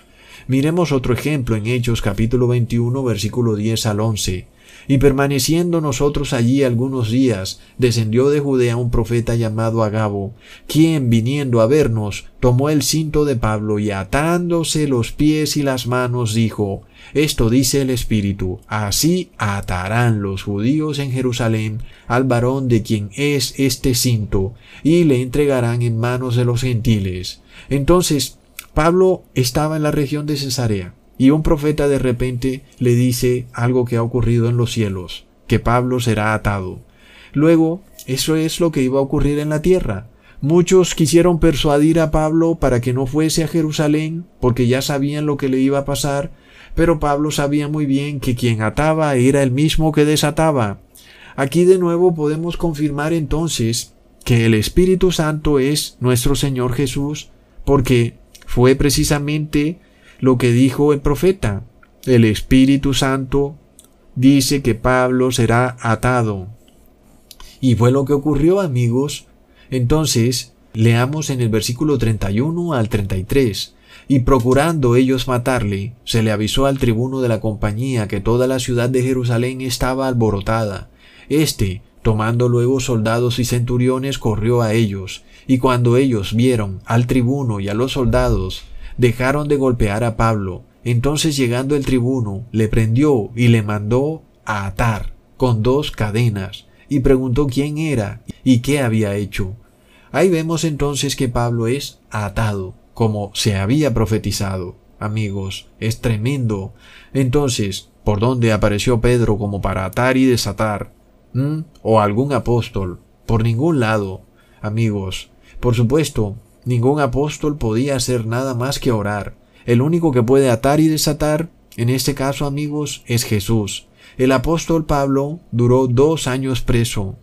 Miremos otro ejemplo en Hechos capítulo 21 versículo 10 al 11. Y permaneciendo nosotros allí algunos días, descendió de Judea un profeta llamado Agabo, quien, viniendo a vernos, tomó el cinto de Pablo y atándose los pies y las manos, dijo, Esto dice el Espíritu, así atarán los judíos en Jerusalén al varón de quien es este cinto, y le entregarán en manos de los gentiles. Entonces Pablo estaba en la región de Cesarea y un profeta de repente le dice algo que ha ocurrido en los cielos, que Pablo será atado. Luego, eso es lo que iba a ocurrir en la tierra. Muchos quisieron persuadir a Pablo para que no fuese a Jerusalén, porque ya sabían lo que le iba a pasar, pero Pablo sabía muy bien que quien ataba era el mismo que desataba. Aquí de nuevo podemos confirmar entonces que el Espíritu Santo es nuestro Señor Jesús, porque fue precisamente lo que dijo el profeta. El Espíritu Santo dice que Pablo será atado. Y fue lo que ocurrió, amigos. Entonces, leamos en el versículo 31 al 33. Y procurando ellos matarle, se le avisó al tribuno de la compañía que toda la ciudad de Jerusalén estaba alborotada. Este, tomando luego soldados y centuriones, corrió a ellos, y cuando ellos vieron al tribuno y a los soldados, dejaron de golpear a Pablo. Entonces llegando el tribuno, le prendió y le mandó a atar con dos cadenas, y preguntó quién era y qué había hecho. Ahí vemos entonces que Pablo es atado, como se había profetizado. Amigos, es tremendo. Entonces, ¿por dónde apareció Pedro como para atar y desatar? ¿Mm? ¿O algún apóstol? Por ningún lado. Amigos, por supuesto, ningún apóstol podía hacer nada más que orar. El único que puede atar y desatar, en este caso amigos, es Jesús. El apóstol Pablo duró dos años preso,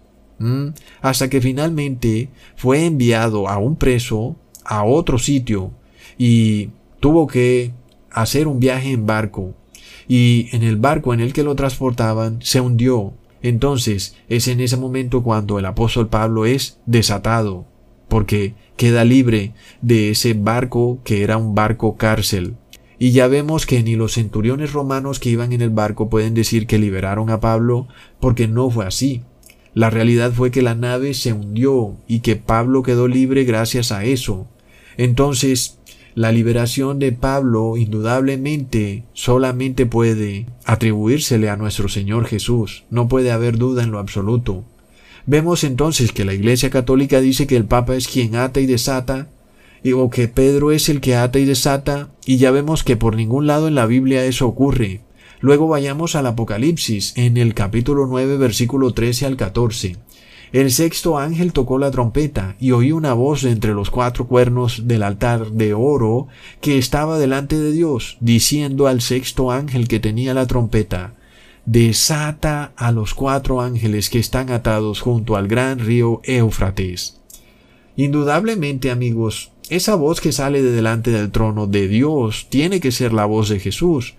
hasta que finalmente fue enviado a un preso a otro sitio y tuvo que hacer un viaje en barco. Y en el barco en el que lo transportaban se hundió. Entonces es en ese momento cuando el apóstol Pablo es desatado porque queda libre de ese barco que era un barco cárcel. Y ya vemos que ni los centuriones romanos que iban en el barco pueden decir que liberaron a Pablo, porque no fue así. La realidad fue que la nave se hundió y que Pablo quedó libre gracias a eso. Entonces, la liberación de Pablo indudablemente solamente puede atribuírsele a nuestro Señor Jesús. No puede haber duda en lo absoluto. Vemos entonces que la Iglesia Católica dice que el Papa es quien ata y desata, o que Pedro es el que ata y desata, y ya vemos que por ningún lado en la Biblia eso ocurre. Luego vayamos al Apocalipsis, en el capítulo 9, versículo 13 al 14. El sexto ángel tocó la trompeta, y oí una voz entre los cuatro cuernos del altar de oro que estaba delante de Dios, diciendo al sexto ángel que tenía la trompeta, Desata a los cuatro ángeles que están atados junto al gran río Éufrates. Indudablemente, amigos, esa voz que sale de delante del trono de Dios tiene que ser la voz de Jesús.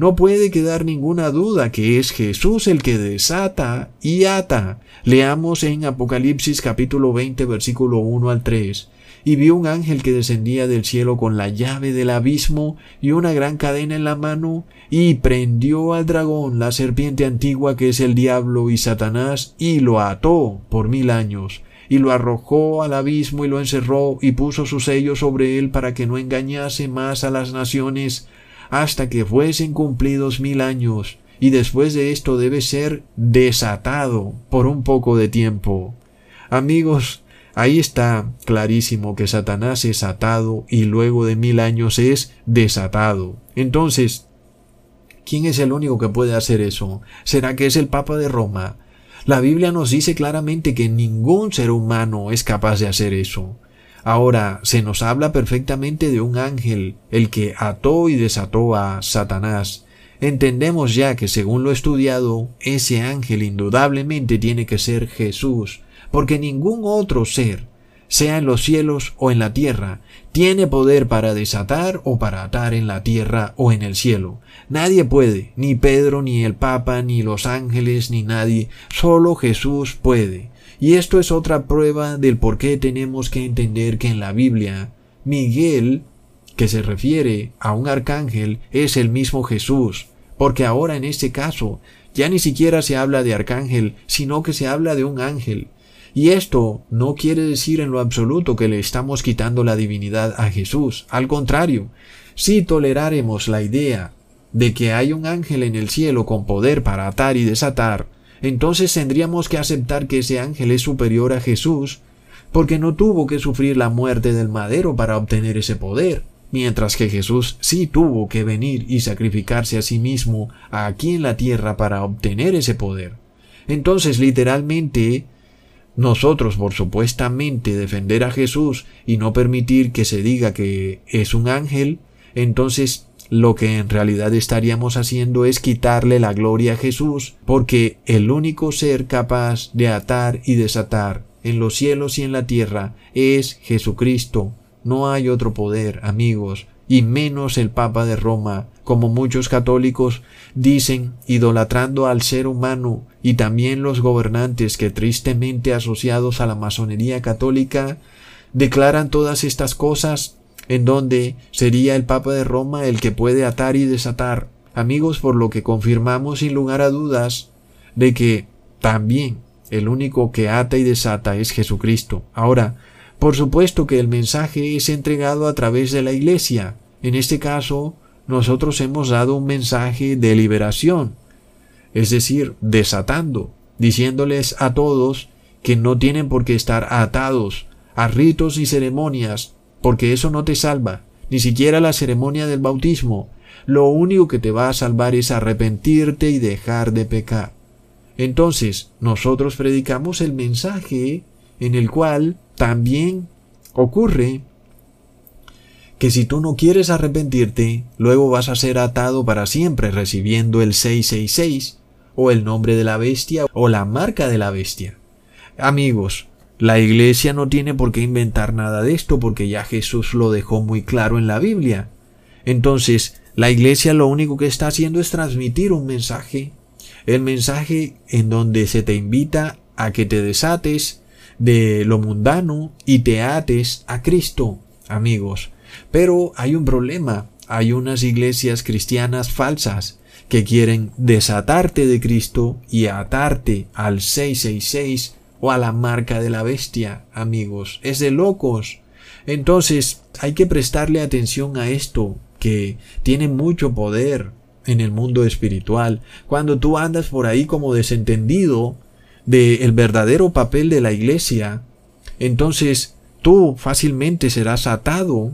No puede quedar ninguna duda que es Jesús el que desata y ata. Leamos en Apocalipsis capítulo 20 versículo 1 al 3. Y vio un ángel que descendía del cielo con la llave del abismo y una gran cadena en la mano, y prendió al dragón, la serpiente antigua que es el diablo y Satanás, y lo ató por mil años y lo arrojó al abismo y lo encerró y puso su sello sobre él para que no engañase más a las naciones hasta que fuesen cumplidos mil años, y después de esto debe ser desatado por un poco de tiempo. Amigos, ahí está clarísimo que Satanás es atado y luego de mil años es desatado. Entonces, ¿quién es el único que puede hacer eso? ¿Será que es el Papa de Roma? La Biblia nos dice claramente que ningún ser humano es capaz de hacer eso. Ahora, se nos habla perfectamente de un ángel, el que ató y desató a Satanás. Entendemos ya que según lo estudiado, ese ángel indudablemente tiene que ser Jesús, porque ningún otro ser sea en los cielos o en la tierra, tiene poder para desatar o para atar en la tierra o en el cielo. Nadie puede, ni Pedro, ni el Papa, ni los ángeles, ni nadie, solo Jesús puede. Y esto es otra prueba del por qué tenemos que entender que en la Biblia Miguel, que se refiere a un arcángel, es el mismo Jesús, porque ahora en este caso ya ni siquiera se habla de arcángel, sino que se habla de un ángel, y esto no quiere decir en lo absoluto que le estamos quitando la divinidad a Jesús. Al contrario, si toleraremos la idea de que hay un ángel en el cielo con poder para atar y desatar, entonces tendríamos que aceptar que ese ángel es superior a Jesús, porque no tuvo que sufrir la muerte del madero para obtener ese poder, mientras que Jesús sí tuvo que venir y sacrificarse a sí mismo aquí en la tierra para obtener ese poder. Entonces, literalmente, nosotros, por supuestamente defender a Jesús y no permitir que se diga que es un ángel, entonces lo que en realidad estaríamos haciendo es quitarle la gloria a Jesús, porque el único ser capaz de atar y desatar en los cielos y en la tierra es Jesucristo. No hay otro poder, amigos, y menos el Papa de Roma, como muchos católicos dicen, idolatrando al ser humano, y también los gobernantes que tristemente asociados a la masonería católica declaran todas estas cosas en donde sería el Papa de Roma el que puede atar y desatar. Amigos, por lo que confirmamos sin lugar a dudas de que también el único que ata y desata es Jesucristo. Ahora, por supuesto que el mensaje es entregado a través de la Iglesia. En este caso, nosotros hemos dado un mensaje de liberación, es decir, desatando, diciéndoles a todos que no tienen por qué estar atados a ritos y ceremonias, porque eso no te salva, ni siquiera la ceremonia del bautismo. Lo único que te va a salvar es arrepentirte y dejar de pecar. Entonces, nosotros predicamos el mensaje en el cual también ocurre que si tú no quieres arrepentirte, luego vas a ser atado para siempre recibiendo el 666 o el nombre de la bestia o la marca de la bestia. Amigos, la iglesia no tiene por qué inventar nada de esto porque ya Jesús lo dejó muy claro en la Biblia. Entonces, la iglesia lo único que está haciendo es transmitir un mensaje, el mensaje en donde se te invita a que te desates de lo mundano y te ates a Cristo, amigos. Pero hay un problema. hay unas iglesias cristianas falsas que quieren desatarte de Cristo y atarte al 666 o a la marca de la bestia, amigos. Es de locos. Entonces hay que prestarle atención a esto, que tiene mucho poder en el mundo espiritual. Cuando tú andas por ahí como desentendido del verdadero papel de la iglesia, entonces tú fácilmente serás atado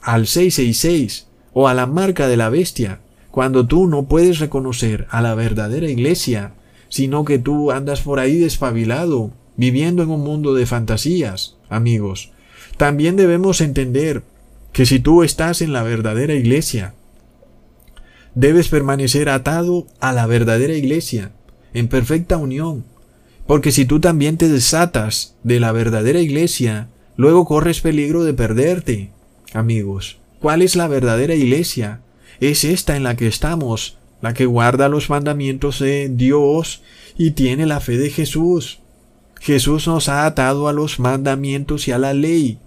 al 666 o a la marca de la bestia, cuando tú no puedes reconocer a la verdadera iglesia, sino que tú andas por ahí despabilado, viviendo en un mundo de fantasías, amigos. También debemos entender que si tú estás en la verdadera iglesia, debes permanecer atado a la verdadera iglesia, en perfecta unión, porque si tú también te desatas de la verdadera iglesia, luego corres peligro de perderte. Amigos, ¿cuál es la verdadera iglesia? Es esta en la que estamos, la que guarda los mandamientos de Dios y tiene la fe de Jesús. Jesús nos ha atado a los mandamientos y a la ley,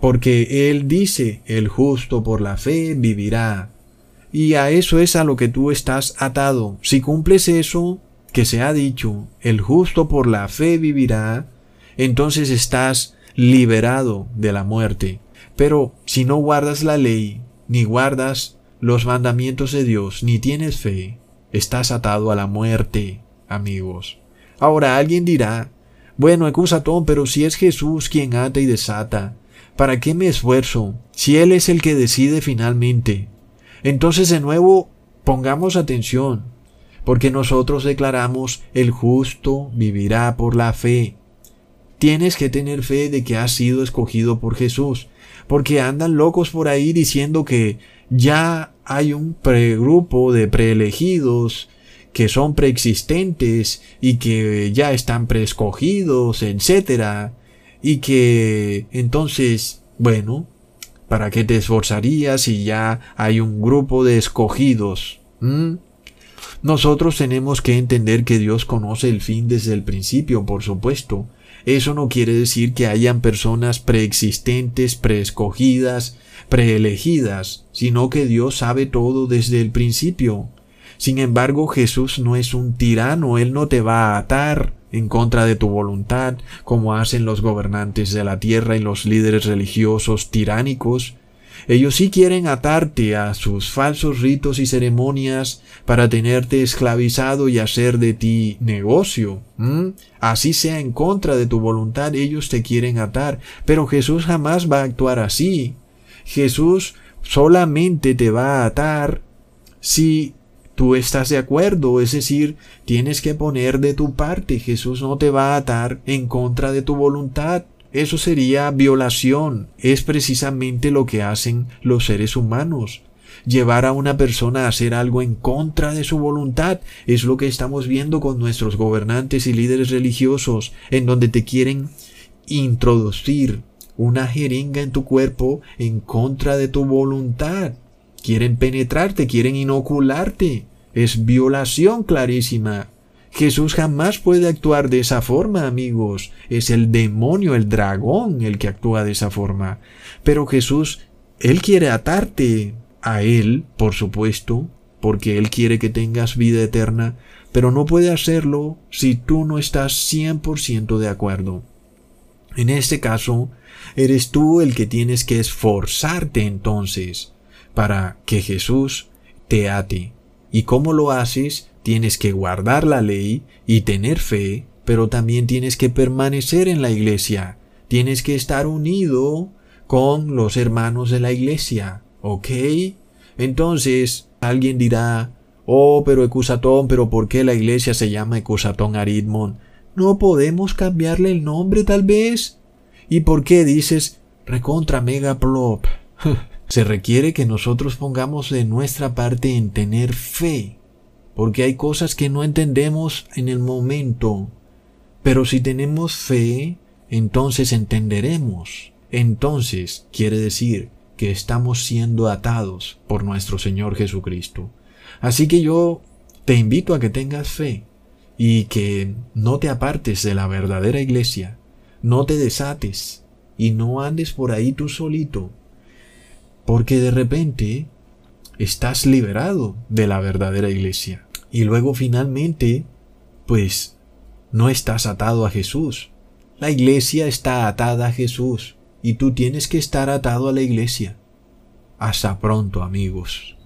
porque Él dice, el justo por la fe vivirá. Y a eso es a lo que tú estás atado. Si cumples eso, que se ha dicho, el justo por la fe vivirá, entonces estás liberado de la muerte. Pero si no guardas la ley, ni guardas los mandamientos de Dios, ni tienes fe, estás atado a la muerte, amigos. Ahora alguien dirá, bueno, Ecusatón, pero si es Jesús quien ata y desata, ¿para qué me esfuerzo si Él es el que decide finalmente? Entonces de nuevo, pongamos atención porque nosotros declaramos el justo vivirá por la fe. Tienes que tener fe de que has sido escogido por Jesús, porque andan locos por ahí diciendo que ya hay un pregrupo de preelegidos que son preexistentes y que ya están preescogidos, etc. Y que entonces, bueno, ¿para qué te esforzarías si ya hay un grupo de escogidos? ¿Mm? Nosotros tenemos que entender que Dios conoce el fin desde el principio, por supuesto. Eso no quiere decir que hayan personas preexistentes, preescogidas, preelegidas, sino que Dios sabe todo desde el principio. Sin embargo, Jesús no es un tirano, Él no te va a atar en contra de tu voluntad, como hacen los gobernantes de la tierra y los líderes religiosos tiránicos, ellos sí quieren atarte a sus falsos ritos y ceremonias para tenerte esclavizado y hacer de ti negocio. Así sea en contra de tu voluntad, ellos te quieren atar. Pero Jesús jamás va a actuar así. Jesús solamente te va a atar si tú estás de acuerdo, es decir, tienes que poner de tu parte. Jesús no te va a atar en contra de tu voluntad. Eso sería violación. Es precisamente lo que hacen los seres humanos. Llevar a una persona a hacer algo en contra de su voluntad es lo que estamos viendo con nuestros gobernantes y líderes religiosos, en donde te quieren introducir una jeringa en tu cuerpo en contra de tu voluntad. Quieren penetrarte, quieren inocularte. Es violación clarísima. Jesús jamás puede actuar de esa forma, amigos. Es el demonio, el dragón, el que actúa de esa forma. Pero Jesús, Él quiere atarte a Él, por supuesto, porque Él quiere que tengas vida eterna, pero no puede hacerlo si tú no estás 100% de acuerdo. En este caso, eres tú el que tienes que esforzarte entonces para que Jesús te ate. ¿Y cómo lo haces? Tienes que guardar la ley y tener fe, pero también tienes que permanecer en la iglesia. Tienes que estar unido con los hermanos de la iglesia. ¿Ok? Entonces, alguien dirá, oh, pero Ecusatón, pero ¿por qué la iglesia se llama Ecusatón Aridmon? ¿No podemos cambiarle el nombre tal vez? ¿Y por qué dices recontra mega plop? se requiere que nosotros pongamos de nuestra parte en tener fe porque hay cosas que no entendemos en el momento. Pero si tenemos fe, entonces entenderemos. Entonces quiere decir que estamos siendo atados por nuestro Señor Jesucristo. Así que yo te invito a que tengas fe y que no te apartes de la verdadera iglesia, no te desates y no andes por ahí tú solito, porque de repente estás liberado de la verdadera iglesia. Y luego finalmente, pues, no estás atado a Jesús. La iglesia está atada a Jesús y tú tienes que estar atado a la iglesia. Hasta pronto amigos.